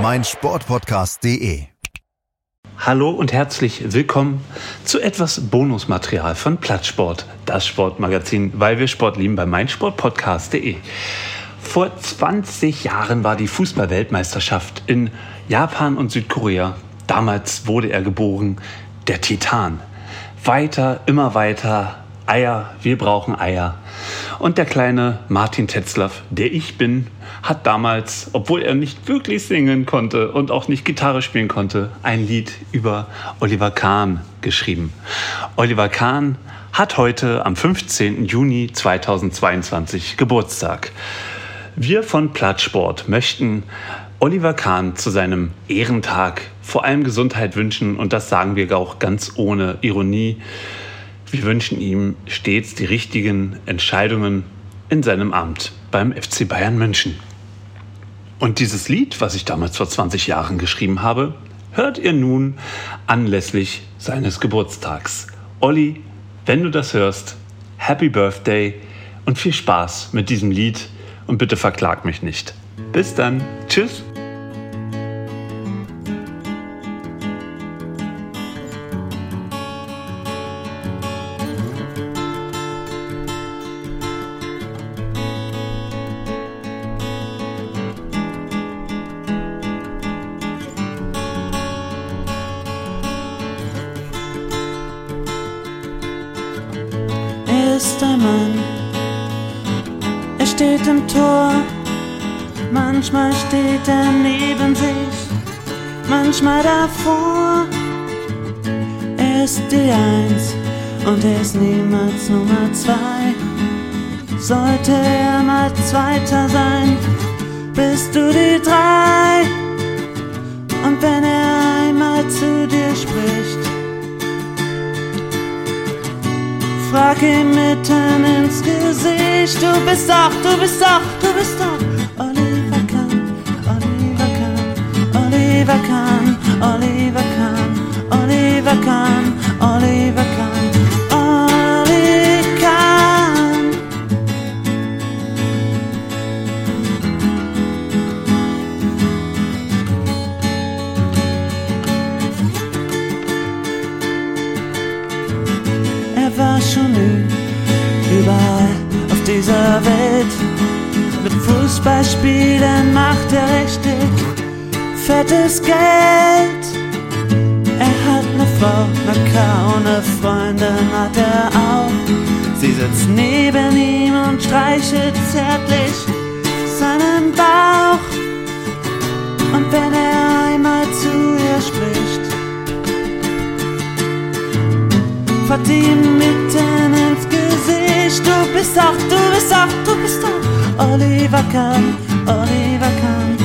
meinsportpodcast.de. Hallo und herzlich willkommen zu etwas Bonusmaterial von Plattsport, das Sportmagazin, weil wir Sport lieben bei meinsportpodcast.de. Vor 20 Jahren war die Fußballweltmeisterschaft in Japan und Südkorea. Damals wurde er geboren, der Titan. Weiter, immer weiter, Eier, wir brauchen Eier. Und der kleine Martin Tetzlaff, der ich bin, hat damals, obwohl er nicht wirklich singen konnte und auch nicht Gitarre spielen konnte, ein Lied über Oliver Kahn geschrieben. Oliver Kahn hat heute am 15. Juni 2022 Geburtstag. Wir von Plattsport möchten Oliver Kahn zu seinem Ehrentag vor allem Gesundheit wünschen und das sagen wir auch ganz ohne Ironie. Wir wünschen ihm stets die richtigen Entscheidungen in seinem Amt beim FC Bayern München. Und dieses Lied, was ich damals vor 20 Jahren geschrieben habe, hört ihr nun anlässlich seines Geburtstags. Olli, wenn du das hörst, Happy Birthday und viel Spaß mit diesem Lied und bitte verklag mich nicht. Bis dann. Tschüss. Ist ein Mann. Er steht im Tor, manchmal steht er neben sich, manchmal davor. Er ist die Eins und er ist niemals Nummer zwei. Sollte er mal Zweiter sein, bist du die Drei. Und wenn er einmal zu dir spricht, frag ihn mitten ins Gesicht. Du bist doch, du bist doch, du bist doch Oliver Kahn, Oliver Kahn, Oliver Kahn, Oliver dieser Welt. Mit Fußballspielen macht er richtig fettes Geld. Er hat eine Frau, na kaum Freundin hat er auch. Sie sitzt neben ihm und streichelt zärtlich seinen Bauch. Und wenn er einmal zu ihr spricht, Fahrt ihm mitten ins Gesicht. Du bist doch, du bist doch, du bist doch Oliver Kahn, Oliver Kahn,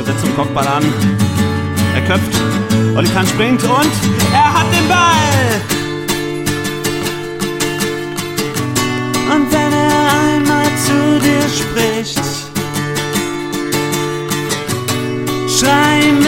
Dose setzt zum Kopfball an. Er köpft, Olli Kahn springt und er hat den Ball! Und wenn er einmal zu dir spricht, schrei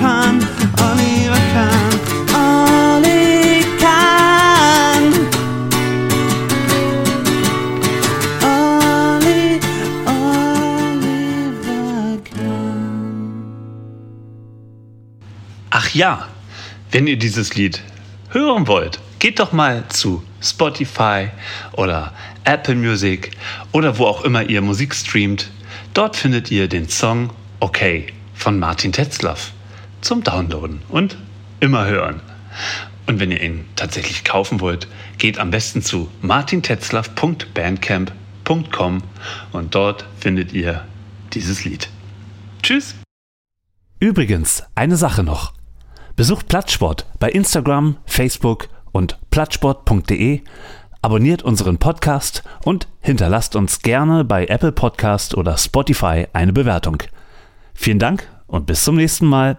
kann, Oliver kann, Olli kann. Olli, kann. Ach ja, wenn ihr dieses Lied hören wollt, geht doch mal zu Spotify oder Apple Music oder wo auch immer ihr Musik streamt. Dort findet ihr den Song Okay von Martin Tetzlaff zum Downloaden und immer hören. Und wenn ihr ihn tatsächlich kaufen wollt, geht am besten zu martintetzlaff.bandcamp.com und dort findet ihr dieses Lied. Tschüss! Übrigens, eine Sache noch. Besucht Plattsport bei Instagram, Facebook und plattsport.de, abonniert unseren Podcast und hinterlasst uns gerne bei Apple Podcast oder Spotify eine Bewertung. Vielen Dank und bis zum nächsten Mal.